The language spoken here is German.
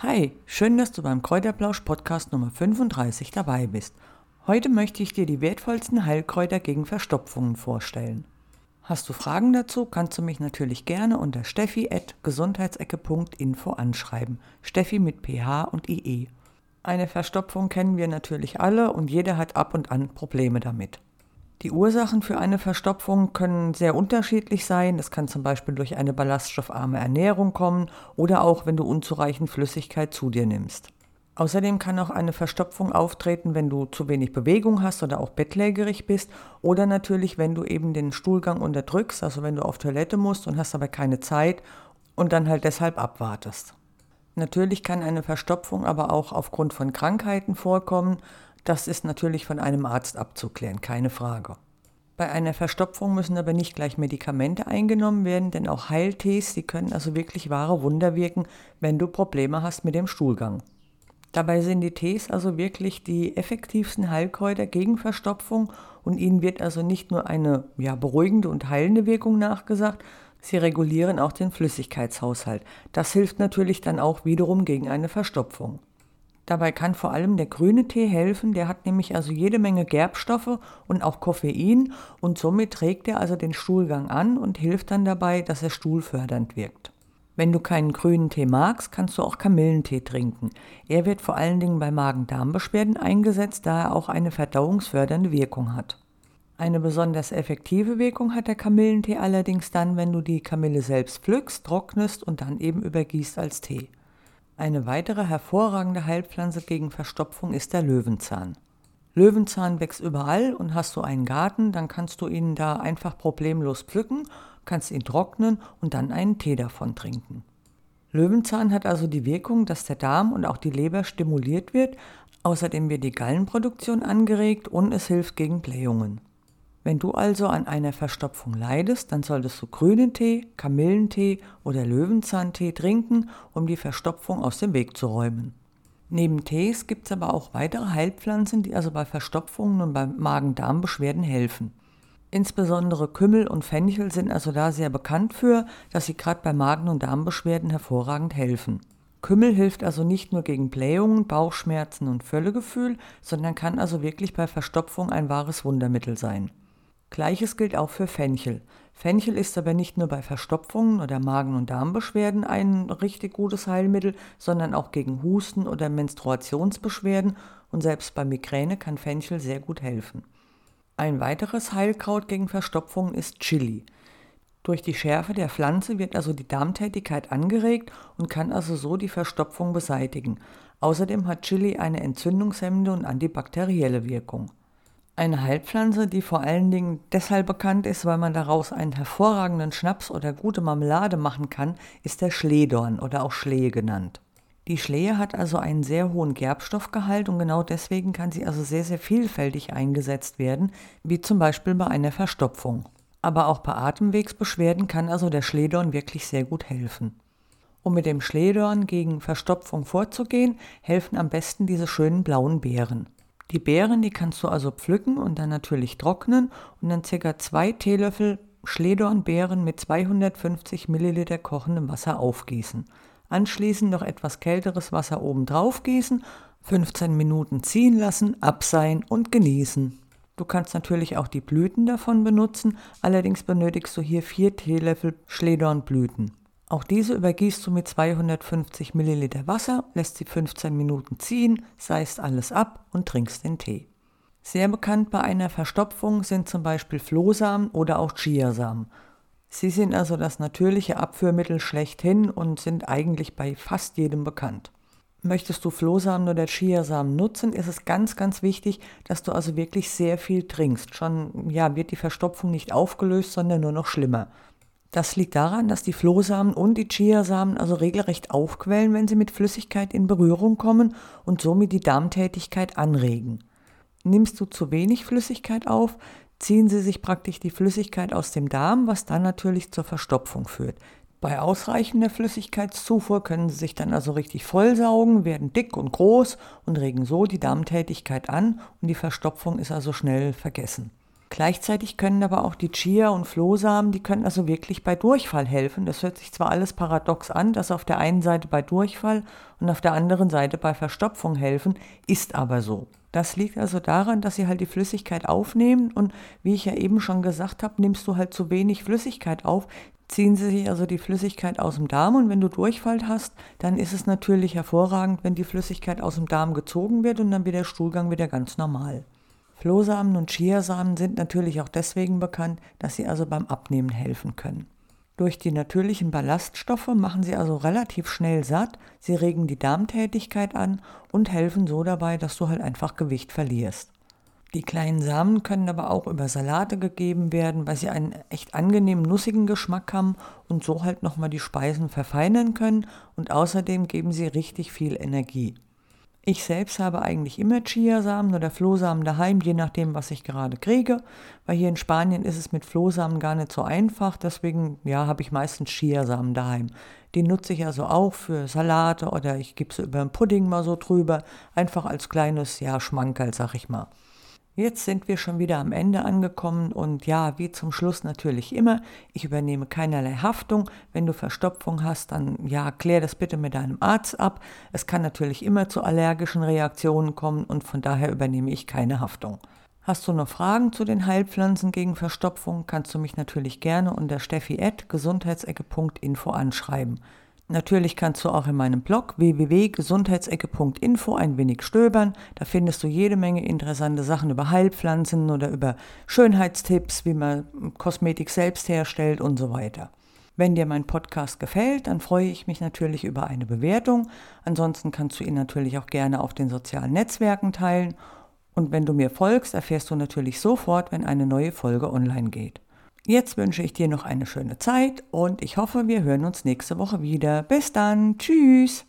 Hi, schön, dass du beim Kräuterplausch Podcast Nummer 35 dabei bist. Heute möchte ich dir die wertvollsten Heilkräuter gegen Verstopfungen vorstellen. Hast du Fragen dazu, kannst du mich natürlich gerne unter steffi.gesundheitsecke.info anschreiben. Steffi mit ph und ie. Eine Verstopfung kennen wir natürlich alle und jeder hat ab und an Probleme damit. Die Ursachen für eine Verstopfung können sehr unterschiedlich sein. Das kann zum Beispiel durch eine ballaststoffarme Ernährung kommen oder auch, wenn du unzureichend Flüssigkeit zu dir nimmst. Außerdem kann auch eine Verstopfung auftreten, wenn du zu wenig Bewegung hast oder auch bettlägerig bist oder natürlich, wenn du eben den Stuhlgang unterdrückst, also wenn du auf Toilette musst und hast aber keine Zeit und dann halt deshalb abwartest. Natürlich kann eine Verstopfung aber auch aufgrund von Krankheiten vorkommen, das ist natürlich von einem Arzt abzuklären, keine Frage. Bei einer Verstopfung müssen aber nicht gleich Medikamente eingenommen werden, denn auch Heiltees, die können also wirklich wahre Wunder wirken, wenn du Probleme hast mit dem Stuhlgang. Dabei sind die Tees also wirklich die effektivsten Heilkräuter gegen Verstopfung und ihnen wird also nicht nur eine ja, beruhigende und heilende Wirkung nachgesagt, sie regulieren auch den Flüssigkeitshaushalt. Das hilft natürlich dann auch wiederum gegen eine Verstopfung. Dabei kann vor allem der grüne Tee helfen, der hat nämlich also jede Menge Gerbstoffe und auch Koffein und somit trägt er also den Stuhlgang an und hilft dann dabei, dass er stuhlfördernd wirkt. Wenn du keinen grünen Tee magst, kannst du auch Kamillentee trinken. Er wird vor allen Dingen bei Magen-Darm-Beschwerden eingesetzt, da er auch eine verdauungsfördernde Wirkung hat. Eine besonders effektive Wirkung hat der Kamillentee allerdings dann, wenn du die Kamille selbst pflückst, trocknest und dann eben übergießt als Tee. Eine weitere hervorragende Heilpflanze gegen Verstopfung ist der Löwenzahn. Löwenzahn wächst überall und hast du einen Garten, dann kannst du ihn da einfach problemlos pflücken, kannst ihn trocknen und dann einen Tee davon trinken. Löwenzahn hat also die Wirkung, dass der Darm und auch die Leber stimuliert wird, außerdem wird die Gallenproduktion angeregt und es hilft gegen Blähungen. Wenn du also an einer Verstopfung leidest, dann solltest du grünen Tee, Kamillentee oder Löwenzahntee trinken, um die Verstopfung aus dem Weg zu räumen. Neben Tees gibt es aber auch weitere Heilpflanzen, die also bei Verstopfungen und bei Magen-Darm-Beschwerden helfen. Insbesondere Kümmel und Fenchel sind also da sehr bekannt für, dass sie gerade bei Magen- und Darmbeschwerden hervorragend helfen. Kümmel hilft also nicht nur gegen Blähungen, Bauchschmerzen und Völlegefühl, sondern kann also wirklich bei Verstopfung ein wahres Wundermittel sein. Gleiches gilt auch für Fenchel. Fenchel ist aber nicht nur bei Verstopfungen oder Magen- und Darmbeschwerden ein richtig gutes Heilmittel, sondern auch gegen Husten oder Menstruationsbeschwerden und selbst bei Migräne kann Fenchel sehr gut helfen. Ein weiteres Heilkraut gegen Verstopfungen ist Chili. Durch die Schärfe der Pflanze wird also die Darmtätigkeit angeregt und kann also so die Verstopfung beseitigen. Außerdem hat Chili eine entzündungshemmende und antibakterielle Wirkung. Eine Heilpflanze, die vor allen Dingen deshalb bekannt ist, weil man daraus einen hervorragenden Schnaps oder gute Marmelade machen kann, ist der Schlehdorn oder auch Schlehe genannt. Die Schlehe hat also einen sehr hohen Gerbstoffgehalt und genau deswegen kann sie also sehr, sehr vielfältig eingesetzt werden, wie zum Beispiel bei einer Verstopfung. Aber auch bei Atemwegsbeschwerden kann also der Schlehdorn wirklich sehr gut helfen. Um mit dem Schlehdorn gegen Verstopfung vorzugehen, helfen am besten diese schönen blauen Beeren. Die Beeren, die kannst du also pflücken und dann natürlich trocknen und dann ca. zwei Teelöffel Schledornbeeren mit 250 Milliliter kochendem Wasser aufgießen. Anschließend noch etwas kälteres Wasser oben drauf gießen, 15 Minuten ziehen lassen, abseihen und genießen. Du kannst natürlich auch die Blüten davon benutzen, allerdings benötigst du hier 4 Teelöffel Schledornblüten. Auch diese übergießt du mit 250 Milliliter Wasser, lässt sie 15 Minuten ziehen, seist alles ab und trinkst den Tee. Sehr bekannt bei einer Verstopfung sind zum Beispiel Flohsamen oder auch Chiasamen. Sie sind also das natürliche Abführmittel schlechthin und sind eigentlich bei fast jedem bekannt. Möchtest du Flohsamen oder Chiasamen nutzen, ist es ganz, ganz wichtig, dass du also wirklich sehr viel trinkst. Schon ja, wird die Verstopfung nicht aufgelöst, sondern nur noch schlimmer. Das liegt daran, dass die Flohsamen und die Chiasamen also regelrecht aufquellen, wenn sie mit Flüssigkeit in Berührung kommen und somit die Darmtätigkeit anregen. Nimmst du zu wenig Flüssigkeit auf, ziehen sie sich praktisch die Flüssigkeit aus dem Darm, was dann natürlich zur Verstopfung führt. Bei ausreichender Flüssigkeitszufuhr können sie sich dann also richtig vollsaugen, werden dick und groß und regen so die Darmtätigkeit an und die Verstopfung ist also schnell vergessen. Gleichzeitig können aber auch die Chia- und Flohsamen, die können also wirklich bei Durchfall helfen. Das hört sich zwar alles paradox an, dass auf der einen Seite bei Durchfall und auf der anderen Seite bei Verstopfung helfen, ist aber so. Das liegt also daran, dass sie halt die Flüssigkeit aufnehmen und wie ich ja eben schon gesagt habe, nimmst du halt zu wenig Flüssigkeit auf, ziehen sie sich also die Flüssigkeit aus dem Darm und wenn du Durchfall hast, dann ist es natürlich hervorragend, wenn die Flüssigkeit aus dem Darm gezogen wird und dann wird der Stuhlgang wieder ganz normal. Flohsamen und Chiasamen sind natürlich auch deswegen bekannt, dass sie also beim Abnehmen helfen können. Durch die natürlichen Ballaststoffe machen sie also relativ schnell satt, sie regen die Darmtätigkeit an und helfen so dabei, dass du halt einfach Gewicht verlierst. Die kleinen Samen können aber auch über Salate gegeben werden, weil sie einen echt angenehmen nussigen Geschmack haben und so halt nochmal die Speisen verfeinern können und außerdem geben sie richtig viel Energie. Ich selbst habe eigentlich immer Chiasamen oder Flohsamen daheim, je nachdem, was ich gerade kriege. Weil hier in Spanien ist es mit Flohsamen gar nicht so einfach. Deswegen, ja, habe ich meistens Chiasamen daheim. Die nutze ich also auch für Salate oder ich gebe sie über einen Pudding mal so drüber. Einfach als kleines, ja, Schmankerl, sag ich mal. Jetzt sind wir schon wieder am Ende angekommen und ja, wie zum Schluss natürlich immer, ich übernehme keinerlei Haftung. Wenn du Verstopfung hast, dann ja, klär das bitte mit deinem Arzt ab. Es kann natürlich immer zu allergischen Reaktionen kommen und von daher übernehme ich keine Haftung. Hast du noch Fragen zu den Heilpflanzen gegen Verstopfung, kannst du mich natürlich gerne unter steffi.gesundheitsecke.info anschreiben. Natürlich kannst du auch in meinem Blog www.gesundheitsecke.info ein wenig stöbern. Da findest du jede Menge interessante Sachen über Heilpflanzen oder über Schönheitstipps, wie man Kosmetik selbst herstellt und so weiter. Wenn dir mein Podcast gefällt, dann freue ich mich natürlich über eine Bewertung. Ansonsten kannst du ihn natürlich auch gerne auf den sozialen Netzwerken teilen. Und wenn du mir folgst, erfährst du natürlich sofort, wenn eine neue Folge online geht. Jetzt wünsche ich dir noch eine schöne Zeit und ich hoffe, wir hören uns nächste Woche wieder. Bis dann. Tschüss.